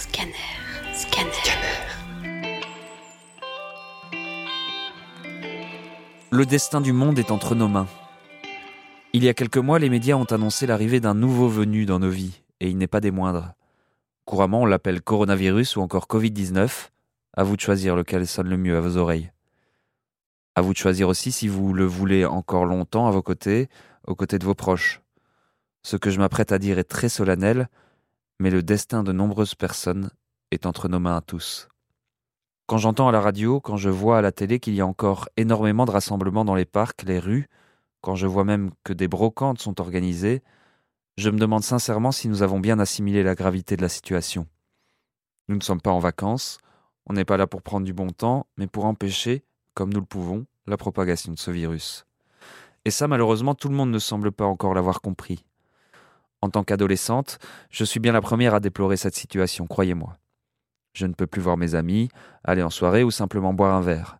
Scanner. Scanner. Le destin du monde est entre nos mains. Il y a quelques mois, les médias ont annoncé l'arrivée d'un nouveau venu dans nos vies, et il n'est pas des moindres. Couramment, on l'appelle coronavirus ou encore Covid-19. À vous de choisir lequel sonne le mieux à vos oreilles. À vous de choisir aussi si vous le voulez encore longtemps à vos côtés, aux côtés de vos proches. Ce que je m'apprête à dire est très solennel, mais le destin de nombreuses personnes est entre nos mains à tous. Quand j'entends à la radio, quand je vois à la télé qu'il y a encore énormément de rassemblements dans les parcs, les rues, quand je vois même que des brocantes sont organisées, je me demande sincèrement si nous avons bien assimilé la gravité de la situation. Nous ne sommes pas en vacances, on n'est pas là pour prendre du bon temps, mais pour empêcher, comme nous le pouvons, la propagation de ce virus. Et ça, malheureusement, tout le monde ne semble pas encore l'avoir compris. En tant qu'adolescente, je suis bien la première à déplorer cette situation, croyez-moi. Je ne peux plus voir mes amis, aller en soirée ou simplement boire un verre.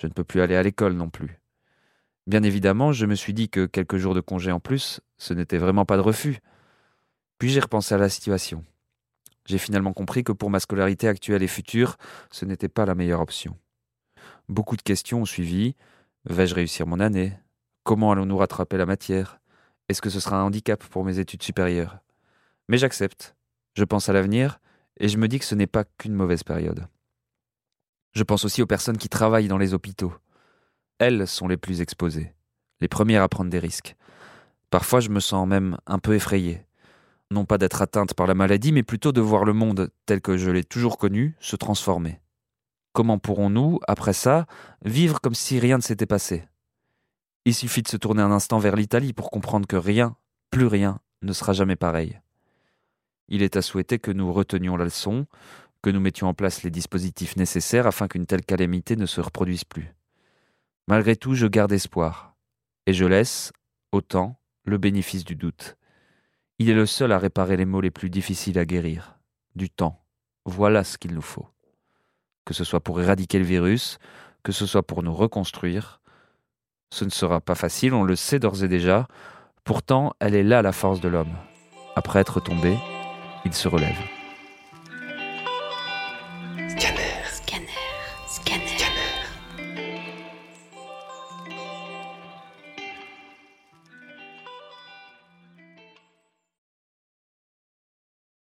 Je ne peux plus aller à l'école non plus. Bien évidemment, je me suis dit que quelques jours de congé en plus, ce n'était vraiment pas de refus. Puis j'ai repensé à la situation. J'ai finalement compris que pour ma scolarité actuelle et future, ce n'était pas la meilleure option. Beaucoup de questions ont suivi. Vais-je réussir mon année? Comment allons-nous rattraper la matière? Est-ce que ce sera un handicap pour mes études supérieures? Mais j'accepte. Je pense à l'avenir et je me dis que ce n'est pas qu'une mauvaise période. Je pense aussi aux personnes qui travaillent dans les hôpitaux. Elles sont les plus exposées, les premières à prendre des risques. Parfois je me sens même un peu effrayé. Non pas d'être atteinte par la maladie, mais plutôt de voir le monde tel que je l'ai toujours connu se transformer. Comment pourrons-nous, après ça, vivre comme si rien ne s'était passé? Il suffit de se tourner un instant vers l'Italie pour comprendre que rien, plus rien, ne sera jamais pareil. Il est à souhaiter que nous retenions la leçon, que nous mettions en place les dispositifs nécessaires afin qu'une telle calamité ne se reproduise plus. Malgré tout, je garde espoir, et je laisse, autant, le bénéfice du doute. Il est le seul à réparer les maux les plus difficiles à guérir. Du temps. Voilà ce qu'il nous faut. Que ce soit pour éradiquer le virus, que ce soit pour nous reconstruire, ce ne sera pas facile, on le sait d'ores et déjà. Pourtant, elle est là la force de l'homme. Après être tombé, il se relève.